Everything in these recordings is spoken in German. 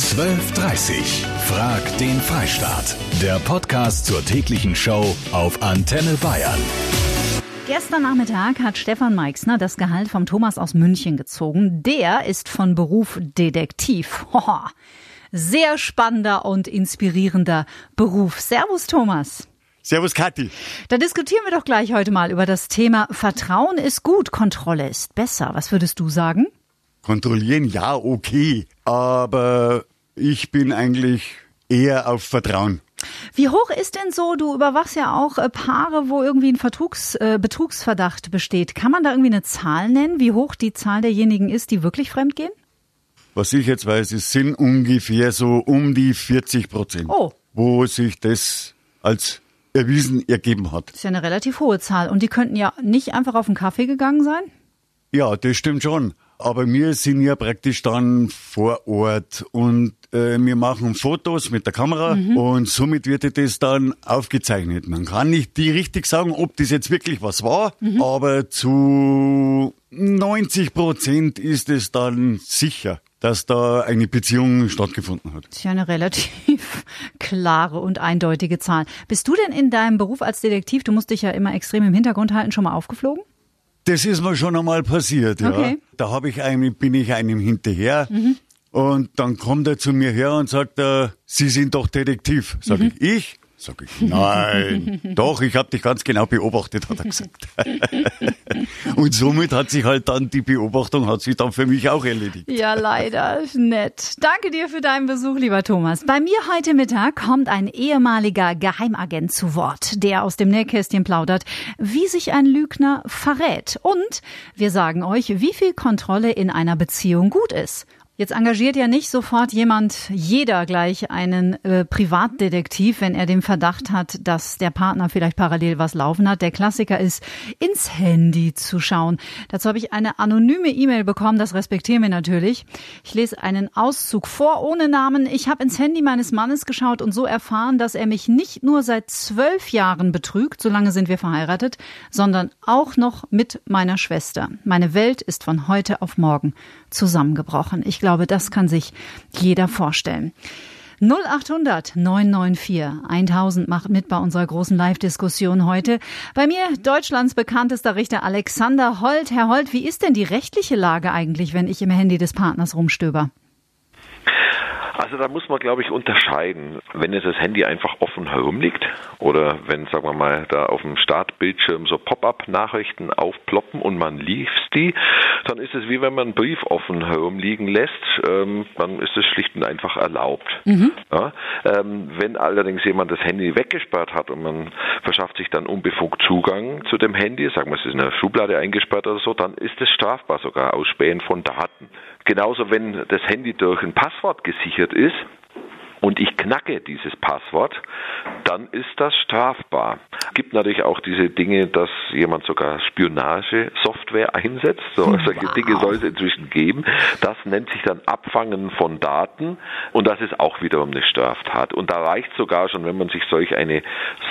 12.30 Frag den Freistaat. Der Podcast zur täglichen Show auf Antenne Bayern. Gestern Nachmittag hat Stefan Meixner das Gehalt vom Thomas aus München gezogen. Der ist von Beruf Detektiv. Hoho. Sehr spannender und inspirierender Beruf. Servus, Thomas. Servus, Kathi. Da diskutieren wir doch gleich heute mal über das Thema Vertrauen ist gut, Kontrolle ist besser. Was würdest du sagen? Kontrollieren, ja, okay. Aber ich bin eigentlich eher auf Vertrauen. Wie hoch ist denn so, du überwachst ja auch äh, Paare, wo irgendwie ein Vertrugs, äh, Betrugsverdacht besteht. Kann man da irgendwie eine Zahl nennen, wie hoch die Zahl derjenigen ist, die wirklich fremdgehen? Was ich jetzt weiß, es sind ungefähr so um die 40 Prozent, Oh. wo sich das als erwiesen ergeben hat. Das ist ja eine relativ hohe Zahl. Und die könnten ja nicht einfach auf einen Kaffee gegangen sein? Ja, das stimmt schon. Aber wir sind ja praktisch dann vor Ort und äh, wir machen Fotos mit der Kamera und somit wird das dann aufgezeichnet. Man kann nicht die richtig sagen, ob das jetzt wirklich was war, aber zu 90 Prozent ist es dann sicher, dass da eine Beziehung stattgefunden hat. Das ist ja eine relativ klare und eindeutige Zahl. Bist du denn in deinem Beruf als Detektiv, du musst dich ja immer extrem im Hintergrund halten, schon mal aufgeflogen? Das ist mir schon einmal passiert, ja. Okay. Da habe ich einem, bin ich einem hinterher und dann kommt er zu mir her und sagt, äh, Sie sind doch Detektiv. Sag ich, ich? Sag ich, nein. doch, ich habe dich ganz genau beobachtet, hat er gesagt. und somit hat sich halt dann die Beobachtung hat sich dann für mich auch erledigt. Ja, leider. Nett. Danke dir für deinen Besuch, lieber Thomas. Bei mir heute Mittag kommt ein ehemaliger Geheimagent zu Wort, der aus dem Nähkästchen plaudert, wie sich ein Lügner verrät. Und wir sagen euch, wie viel Kontrolle in einer Beziehung gut ist. Jetzt engagiert ja nicht sofort jemand, jeder gleich einen äh, Privatdetektiv, wenn er den Verdacht hat, dass der Partner vielleicht parallel was laufen hat. Der Klassiker ist, ins Handy zu schauen. Dazu habe ich eine anonyme E-Mail bekommen, das respektieren wir natürlich. Ich lese einen Auszug vor, ohne Namen. Ich habe ins Handy meines Mannes geschaut und so erfahren, dass er mich nicht nur seit zwölf Jahren betrügt, so lange sind wir verheiratet, sondern auch noch mit meiner Schwester. Meine Welt ist von heute auf morgen zusammengebrochen. Ich glaube, das kann sich jeder vorstellen. 0800 994 1000 macht mit bei unserer großen Live-Diskussion heute. Bei mir Deutschlands bekanntester Richter Alexander Holt. Herr Holt, wie ist denn die rechtliche Lage eigentlich, wenn ich im Handy des Partners rumstöber? Also da muss man, glaube ich, unterscheiden. Wenn jetzt das Handy einfach offen herumliegt oder wenn, sagen wir mal, da auf dem Startbildschirm so Pop-up-Nachrichten aufploppen und man liest die, dann ist es wie wenn man einen Brief offen herumliegen lässt, ähm, dann ist es schlicht und einfach erlaubt. Ja? Ähm, wenn allerdings jemand das Handy weggesperrt hat und man verschafft sich dann unbefugt Zugang zu dem Handy, sagen wir, es ist in einer Schublade eingesperrt oder so, dann ist es strafbar sogar, Ausspähen von Daten. Genauso, wenn das Handy durch ein Passwort gesichert ist und ich knacke dieses Passwort, dann ist das strafbar. Es gibt natürlich auch diese Dinge, dass jemand sogar Spionagesoftware einsetzt. So, solche Dinge soll es inzwischen geben. Das nennt sich dann Abfangen von Daten und das ist auch wiederum eine Straftat. Und da reicht sogar schon, wenn man sich solch eine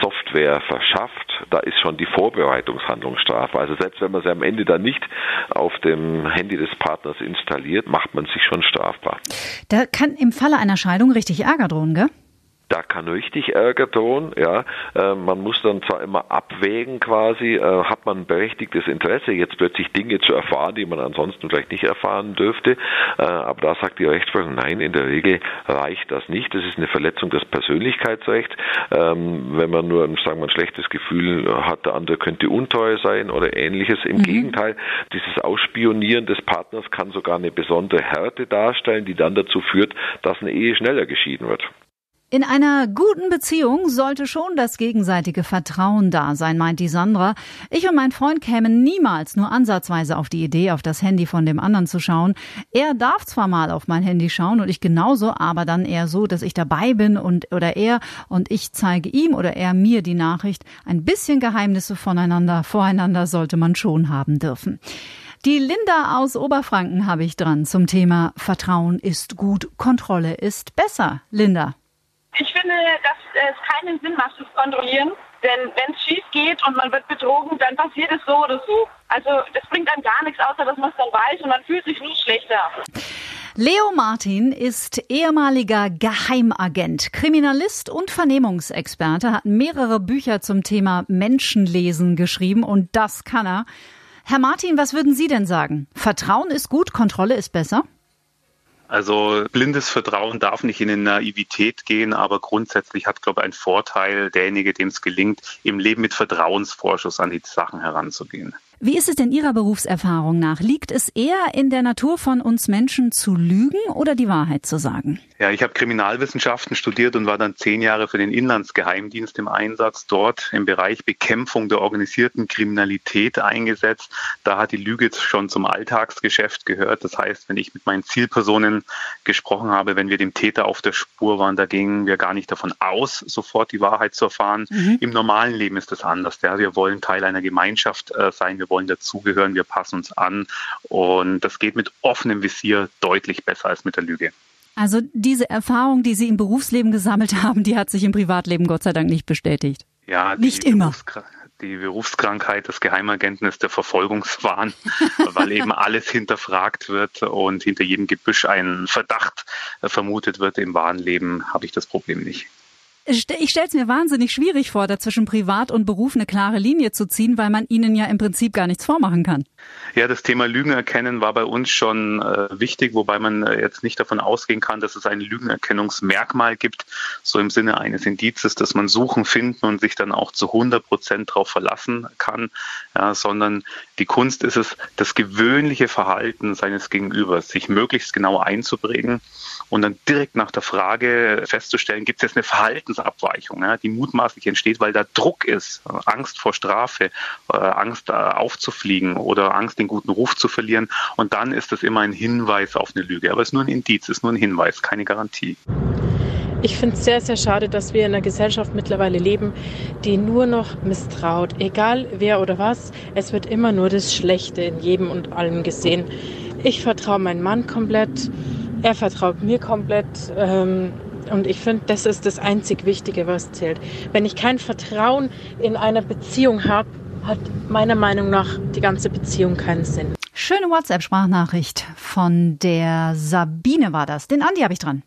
Software verschafft, da ist schon die Vorbereitungshandlung strafbar. Also selbst wenn man sie am Ende dann nicht auf dem Handy des Partners installiert, macht man sich schon strafbar. Da kann im Falle einer Scheidung richtig Ärger drohen, gell? Da kann richtig Ärger drohen, ja. Äh, man muss dann zwar immer abwägen quasi, äh, hat man ein berechtigtes Interesse, jetzt plötzlich Dinge zu erfahren, die man ansonsten vielleicht nicht erfahren dürfte. Äh, aber da sagt die Rechtsprechung, nein, in der Regel reicht das nicht. Das ist eine Verletzung des Persönlichkeitsrechts. Ähm, wenn man nur, sagen wir, ein schlechtes Gefühl hat, der andere könnte unteuer sein oder ähnliches. Im Gegenteil, dieses Ausspionieren des Partners kann sogar eine besondere Härte darstellen, die dann dazu führt, dass eine Ehe schneller geschieden wird. In einer guten Beziehung sollte schon das gegenseitige Vertrauen da sein, meint die Sandra. Ich und mein Freund kämen niemals nur ansatzweise auf die Idee, auf das Handy von dem anderen zu schauen. Er darf zwar mal auf mein Handy schauen und ich genauso, aber dann eher so, dass ich dabei bin und oder er und ich zeige ihm oder er mir die Nachricht. Ein bisschen Geheimnisse voneinander, voreinander sollte man schon haben dürfen. Die Linda aus Oberfranken habe ich dran zum Thema Vertrauen ist gut, Kontrolle ist besser. Linda. Finde, dass es keinen Sinn macht, zu kontrollieren. Denn wenn es schief geht und man wird betrogen, dann passiert es so oder so. Also das bringt einem gar nichts, außer dass man es dann weiß und man fühlt sich nur schlechter. Leo Martin ist ehemaliger Geheimagent, Kriminalist und Vernehmungsexperte, hat mehrere Bücher zum Thema Menschenlesen geschrieben und das kann er. Herr Martin, was würden Sie denn sagen? Vertrauen ist gut, Kontrolle ist besser? Also blindes Vertrauen darf nicht in eine Naivität gehen, aber grundsätzlich hat, glaube ich, ein Vorteil derjenige, dem es gelingt, im Leben mit Vertrauensvorschuss an die Sachen heranzugehen. Wie ist es denn Ihrer Berufserfahrung nach? Liegt es eher in der Natur von uns Menschen zu lügen oder die Wahrheit zu sagen? Ja, ich habe Kriminalwissenschaften studiert und war dann zehn Jahre für den Inlandsgeheimdienst im Einsatz, dort im Bereich Bekämpfung der organisierten Kriminalität eingesetzt. Da hat die Lüge schon zum Alltagsgeschäft gehört. Das heißt, wenn ich mit meinen Zielpersonen gesprochen habe, wenn wir dem Täter auf der Spur waren, da gingen wir gar nicht davon aus, sofort die Wahrheit zu erfahren. Mhm. Im normalen Leben ist das anders. Ja, wir wollen Teil einer Gemeinschaft äh, sein. Wir wollen dazugehören, wir passen uns an. Und das geht mit offenem Visier deutlich besser als mit der Lüge. Also diese Erfahrung, die Sie im Berufsleben gesammelt haben, die hat sich im Privatleben Gott sei Dank nicht bestätigt. Ja, nicht immer. Die Berufskrankheit des Geheimagenten ist der Verfolgungswahn, weil eben alles hinterfragt wird und hinter jedem Gebüsch ein Verdacht vermutet wird. Im wahren Leben habe ich das Problem nicht ich stelle es mir wahnsinnig schwierig vor, da zwischen Privat und Beruf eine klare Linie zu ziehen, weil man ihnen ja im Prinzip gar nichts vormachen kann. Ja, das Thema Lügen erkennen war bei uns schon äh, wichtig, wobei man äh, jetzt nicht davon ausgehen kann, dass es ein Lügenerkennungsmerkmal gibt, so im Sinne eines Indizes, dass man suchen, finden und sich dann auch zu 100 Prozent darauf verlassen kann, ja, sondern die Kunst ist es, das gewöhnliche Verhalten seines Gegenübers, sich möglichst genau einzuprägen und dann direkt nach der Frage festzustellen, gibt es jetzt eine Verhaltensabweichung, ja, die mutmaßlich entsteht, weil da Druck ist, Angst vor Strafe, äh, Angst äh, aufzufliegen oder Angst, den guten Ruf zu verlieren. Und dann ist das immer ein Hinweis auf eine Lüge. Aber es ist nur ein Indiz, es ist nur ein Hinweis, keine Garantie. Ich finde es sehr, sehr schade, dass wir in einer Gesellschaft mittlerweile leben, die nur noch misstraut. Egal wer oder was, es wird immer nur das Schlechte in jedem und allem gesehen. Ich vertraue meinem Mann komplett, er vertraut mir komplett. Ähm, und ich finde, das ist das einzig Wichtige, was zählt. Wenn ich kein Vertrauen in einer Beziehung habe, hat meiner Meinung nach die ganze Beziehung keinen Sinn. Schöne WhatsApp-Sprachnachricht von der Sabine war das. Den Andi habe ich dran.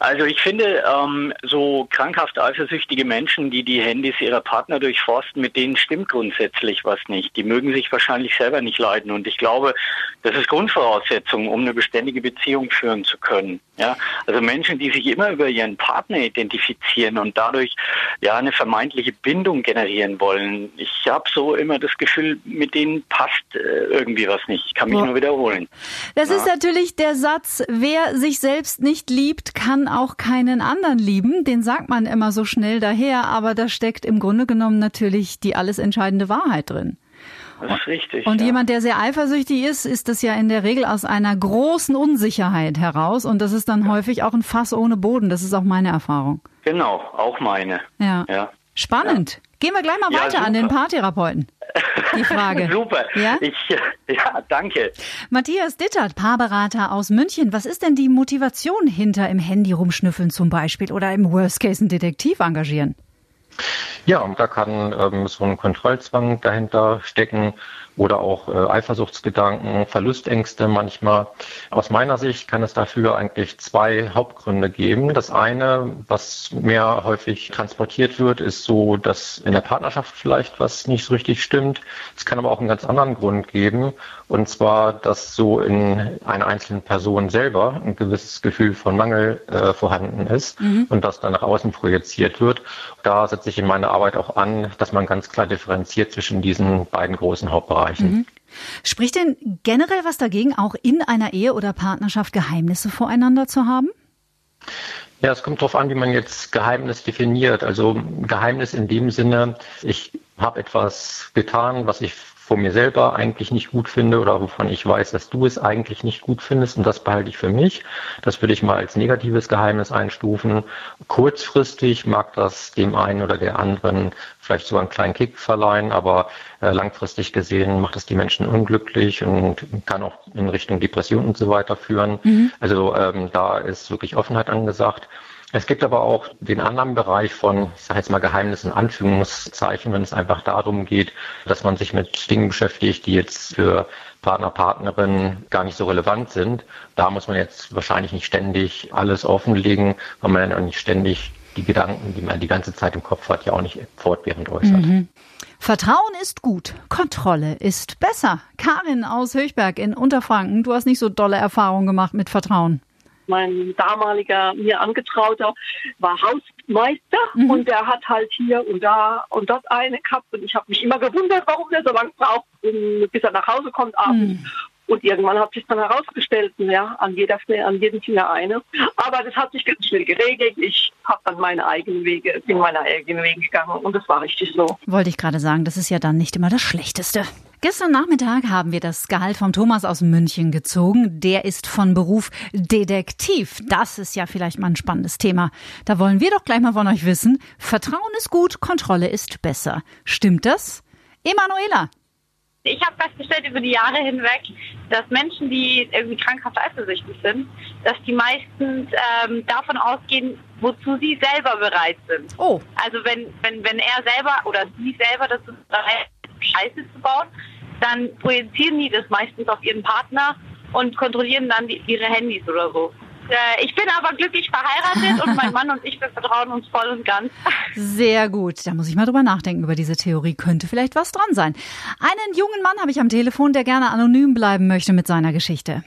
Also ich finde, ähm, so krankhaft eifersüchtige Menschen, die die Handys ihrer Partner durchforsten, mit denen stimmt grundsätzlich was nicht. Die mögen sich wahrscheinlich selber nicht leiden. Und ich glaube, das ist Grundvoraussetzung, um eine beständige Beziehung führen zu können. Ja, also Menschen, die sich immer über ihren Partner identifizieren und dadurch ja eine vermeintliche Bindung generieren wollen. Ich habe so immer das Gefühl, mit denen passt äh, irgendwie was nicht. Ich kann mich ja. nur wiederholen. Das ja. ist natürlich der Satz, wer sich selbst nicht liebt, kann auch keinen anderen lieben. Den sagt man immer so schnell daher, aber da steckt im Grunde genommen natürlich die alles entscheidende Wahrheit drin. Das ist richtig. Und ja. jemand, der sehr eifersüchtig ist, ist das ja in der Regel aus einer großen Unsicherheit heraus. Und das ist dann ja. häufig auch ein Fass ohne Boden. Das ist auch meine Erfahrung. Genau, auch meine. Ja. ja. Spannend. Gehen wir gleich mal weiter super. an den Paartherapeuten. Die Frage. super. Ja? Ich, ja, danke. Matthias Dittert, Paarberater aus München. Was ist denn die Motivation hinter im Handy rumschnüffeln zum Beispiel oder im Worst Case einen Detektiv engagieren? Ja, und da kann ähm, so ein Kontrollzwang dahinter stecken oder auch äh, Eifersuchtsgedanken, Verlustängste manchmal. Aus meiner Sicht kann es dafür eigentlich zwei Hauptgründe geben. Das eine, was mehr häufig transportiert wird, ist so, dass in der Partnerschaft vielleicht was nicht so richtig stimmt. Es kann aber auch einen ganz anderen Grund geben. Und zwar, dass so in einer einzelnen Person selber ein gewisses Gefühl von Mangel äh, vorhanden ist mhm. und das dann nach außen projiziert wird. Da setze ich in meiner Arbeit auch an, dass man ganz klar differenziert zwischen diesen beiden großen Hauptbereichen Bereichen. Mhm. Spricht denn generell was dagegen, auch in einer Ehe oder Partnerschaft Geheimnisse voreinander zu haben? Ja, es kommt darauf an, wie man jetzt Geheimnis definiert. Also Geheimnis in dem Sinne, ich habe etwas getan, was ich von mir selber eigentlich nicht gut finde oder wovon ich weiß, dass du es eigentlich nicht gut findest und das behalte ich für mich. Das würde ich mal als negatives Geheimnis einstufen. Kurzfristig mag das dem einen oder der anderen vielleicht so einen kleinen Kick verleihen, aber äh, langfristig gesehen macht es die Menschen unglücklich und kann auch in Richtung Depression und so weiter führen. Mhm. Also ähm, da ist wirklich Offenheit angesagt. Es gibt aber auch den anderen Bereich von, ich sage jetzt mal Geheimnissen, Anführungszeichen, wenn es einfach darum geht, dass man sich mit Dingen beschäftigt, die jetzt für Partner, Partnerin gar nicht so relevant sind. Da muss man jetzt wahrscheinlich nicht ständig alles offenlegen, weil man dann auch nicht ständig die Gedanken, die man die ganze Zeit im Kopf hat, ja auch nicht fortwährend äußert. Mhm. Vertrauen ist gut, Kontrolle ist besser. Karin aus Höchberg in Unterfranken, du hast nicht so dolle Erfahrungen gemacht mit Vertrauen mein damaliger mir angetrauter war Hausmeister mhm. und der hat halt hier und da und dort eine gehabt und ich habe mich immer gewundert, warum der so lange braucht, bis er nach Hause kommt abends. Mhm. Und irgendwann hat sich dann herausgestellt, ja, an jeder an jedem Finger eine. Aber das hat sich ganz schnell geregelt. Ich habe dann meine eigenen Wege, bin meine eigenen Wege gegangen und das war richtig so. Wollte ich gerade sagen, das ist ja dann nicht immer das Schlechteste. Gestern Nachmittag haben wir das Gehalt vom Thomas aus München gezogen. Der ist von Beruf Detektiv. Das ist ja vielleicht mal ein spannendes Thema. Da wollen wir doch gleich mal von euch wissen. Vertrauen ist gut, Kontrolle ist besser. Stimmt das? Emanuela. Ich habe festgestellt über die Jahre hinweg, dass Menschen, die irgendwie krankhaft eifersüchtig sind, dass die meistens ähm, davon ausgehen, wozu sie selber bereit sind. Oh. Also wenn, wenn, wenn er selber oder sie selber dazu bereit Scheiße zu bauen, dann projizieren die das meistens auf ihren Partner und kontrollieren dann die, ihre Handys oder so. Äh, ich bin aber glücklich verheiratet und mein Mann und ich, wir vertrauen uns voll und ganz. Sehr gut. Da muss ich mal drüber nachdenken über diese Theorie. Könnte vielleicht was dran sein. Einen jungen Mann habe ich am Telefon, der gerne anonym bleiben möchte mit seiner Geschichte.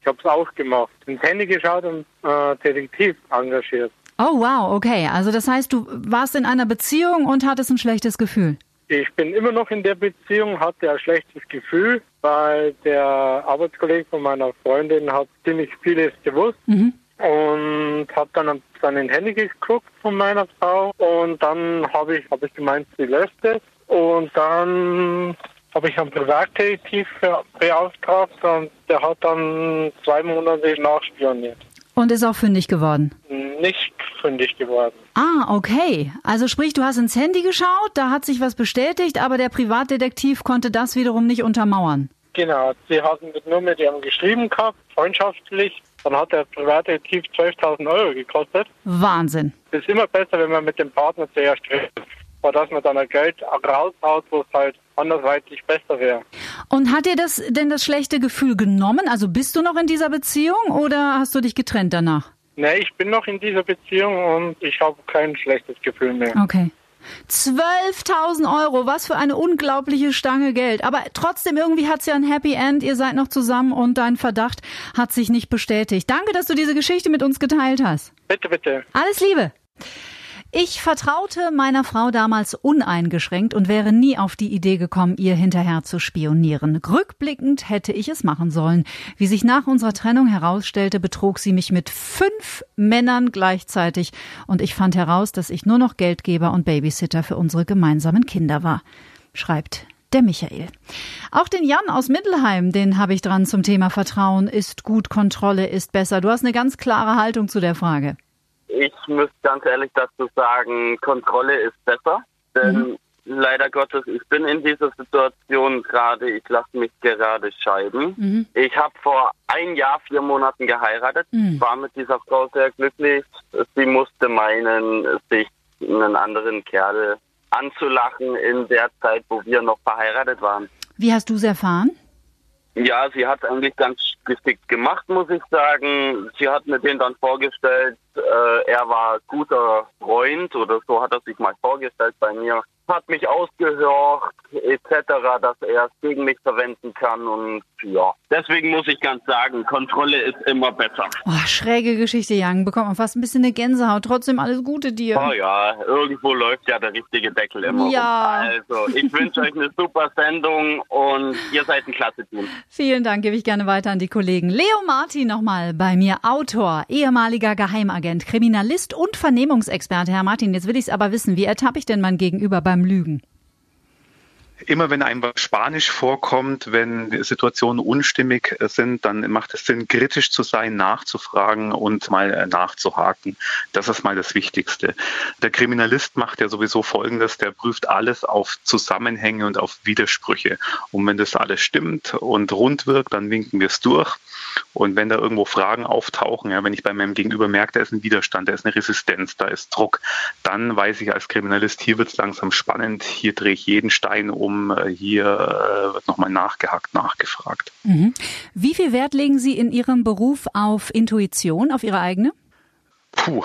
Ich habe es auch gemacht. Ins Handy geschaut und äh, Detektiv engagiert. Oh wow, okay. Also das heißt, du warst in einer Beziehung und hattest ein schlechtes Gefühl. Ich bin immer noch in der Beziehung, hatte ein schlechtes Gefühl, weil der Arbeitskollege von meiner Freundin hat ziemlich vieles gewusst. Mhm. Und hat dann an seinen Handy geguckt von meiner Frau und dann habe ich, hab ich gemeint, sie löscht es. Und dann habe ich einen Privatdetektiv beauftragt und der hat dann zwei Monate nachspioniert. Und ist auch fündig geworden? Nicht fündig geworden. Ah, okay. Also sprich, du hast ins Handy geschaut, da hat sich was bestätigt, aber der Privatdetektiv konnte das wiederum nicht untermauern. Genau, sie hatten nur mit ihm geschrieben gehabt, freundschaftlich. Dann hat der Privatdetektiv 12.000 Euro gekostet. Wahnsinn. Es ist immer besser, wenn man mit dem Partner zuerst redet, vor dass man dann ein Geld raushaut, wo es halt anderweitig besser wäre. Und hat dir das denn das schlechte Gefühl genommen? Also bist du noch in dieser Beziehung oder hast du dich getrennt danach? Nee, ich bin noch in dieser Beziehung und ich habe kein schlechtes Gefühl mehr. Okay. 12.000 Euro, was für eine unglaubliche Stange Geld. Aber trotzdem, irgendwie hat es ja ein Happy End. Ihr seid noch zusammen und dein Verdacht hat sich nicht bestätigt. Danke, dass du diese Geschichte mit uns geteilt hast. Bitte, bitte. Alles Liebe. Ich vertraute meiner Frau damals uneingeschränkt und wäre nie auf die Idee gekommen, ihr hinterher zu spionieren. Rückblickend hätte ich es machen sollen. Wie sich nach unserer Trennung herausstellte, betrog sie mich mit fünf Männern gleichzeitig und ich fand heraus, dass ich nur noch Geldgeber und Babysitter für unsere gemeinsamen Kinder war. Schreibt der Michael. Auch den Jan aus Mittelheim, den habe ich dran zum Thema Vertrauen ist gut, Kontrolle ist besser. Du hast eine ganz klare Haltung zu der Frage. Ich muss ganz ehrlich dazu sagen, Kontrolle ist besser. Denn mhm. leider Gottes, ich bin in dieser Situation gerade, ich lasse mich gerade scheiden. Mhm. Ich habe vor ein Jahr, vier Monaten geheiratet, mhm. war mit dieser Frau sehr glücklich. Sie musste meinen, sich einen anderen Kerl anzulachen in der Zeit, wo wir noch verheiratet waren. Wie hast du es erfahren? Ja, sie hat eigentlich ganz geschickt gemacht, muss ich sagen. Sie hat mir den dann vorgestellt, äh, er war guter Freund oder so hat er sich mal vorgestellt bei mir hat mich ausgehört etc., dass er es gegen mich verwenden kann und ja, deswegen muss ich ganz sagen, Kontrolle ist immer besser. Oh, schräge Geschichte, Jan, bekommt man fast ein bisschen eine Gänsehaut. Trotzdem alles Gute dir. Oh ja, irgendwo läuft ja der richtige Deckel immer. Ja. Rum. Also, ich wünsche euch eine super Sendung und ihr seid ein klasse Team. Vielen Dank, gebe ich gerne weiter an die Kollegen. Leo Martin nochmal bei mir, Autor, ehemaliger Geheimagent, Kriminalist und Vernehmungsexperte. Herr Martin, jetzt will ich es aber wissen, wie ertappe ich denn mein Gegenüber beim Lügen? Immer wenn einem was Spanisch vorkommt, wenn Situationen unstimmig sind, dann macht es Sinn, kritisch zu sein, nachzufragen und mal äh, nachzuhaken. Das ist mal das Wichtigste. Der Kriminalist macht ja sowieso Folgendes, der prüft alles auf Zusammenhänge und auf Widersprüche. Und wenn das alles stimmt und rund wirkt, dann winken wir es durch. Und wenn da irgendwo Fragen auftauchen, ja, wenn ich bei meinem Gegenüber merke, da ist ein Widerstand, da ist eine Resistenz, da ist Druck, dann weiß ich als Kriminalist, hier wird es langsam spannend, hier drehe ich jeden Stein um, äh, hier äh, wird nochmal nachgehakt, nachgefragt. Mhm. Wie viel Wert legen Sie in Ihrem Beruf auf Intuition, auf Ihre eigene? Puh.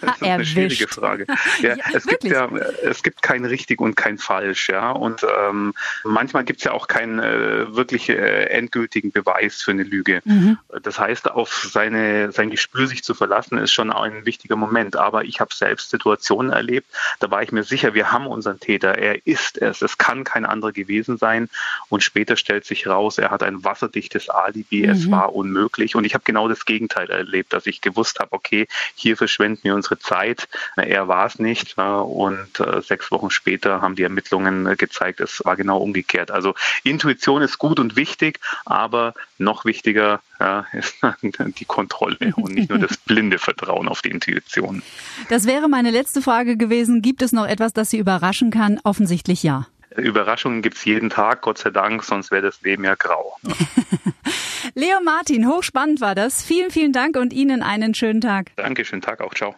Das ist eine schwierige Frage. Ja, ja es gibt ja, es gibt kein richtig und kein falsch, ja. Und ähm, manchmal gibt es ja auch keinen äh, wirklich äh, endgültigen Beweis für eine Lüge. Mhm. Das heißt, auf seine, sein Gespür sich zu verlassen, ist schon ein wichtiger Moment. Aber ich habe selbst Situationen erlebt, da war ich mir sicher, wir haben unseren Täter, er ist es, es kann kein anderer gewesen sein. Und später stellt sich raus, er hat ein wasserdichtes Alibi, mhm. es war unmöglich. Und ich habe genau das Gegenteil erlebt, dass ich gewusst habe, okay, hier verschwenden wir unsere Zeit. Er war es nicht. Und äh, sechs Wochen später haben die Ermittlungen äh, gezeigt, es war genau umgekehrt. Also Intuition ist gut und wichtig, aber noch wichtiger ist die Kontrolle und nicht nur das blinde Vertrauen auf die Intuition. Das wäre meine letzte Frage gewesen. Gibt es noch etwas, das Sie überraschen kann? Offensichtlich ja. Überraschungen gibt es jeden Tag, Gott sei Dank, sonst wäre das Leben ja grau. Leo Martin, hochspannend war das. Vielen, vielen Dank und Ihnen einen schönen Tag. Danke, schönen Tag auch. Ciao.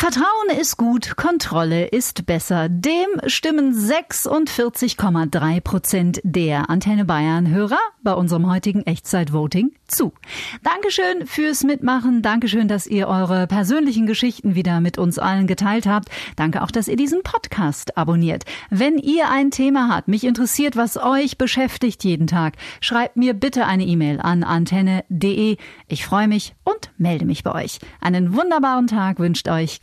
Vertrauen ist gut, Kontrolle ist besser. Dem stimmen 46,3 Prozent der Antenne Bayern Hörer bei unserem heutigen Echtzeit-Voting zu. Dankeschön fürs Mitmachen. Dankeschön, dass ihr eure persönlichen Geschichten wieder mit uns allen geteilt habt. Danke auch, dass ihr diesen Podcast abonniert. Wenn ihr ein Thema habt, mich interessiert, was euch beschäftigt jeden Tag, schreibt mir bitte eine E-Mail an antenne.de. Ich freue mich und melde mich bei euch. Einen wunderbaren Tag wünscht euch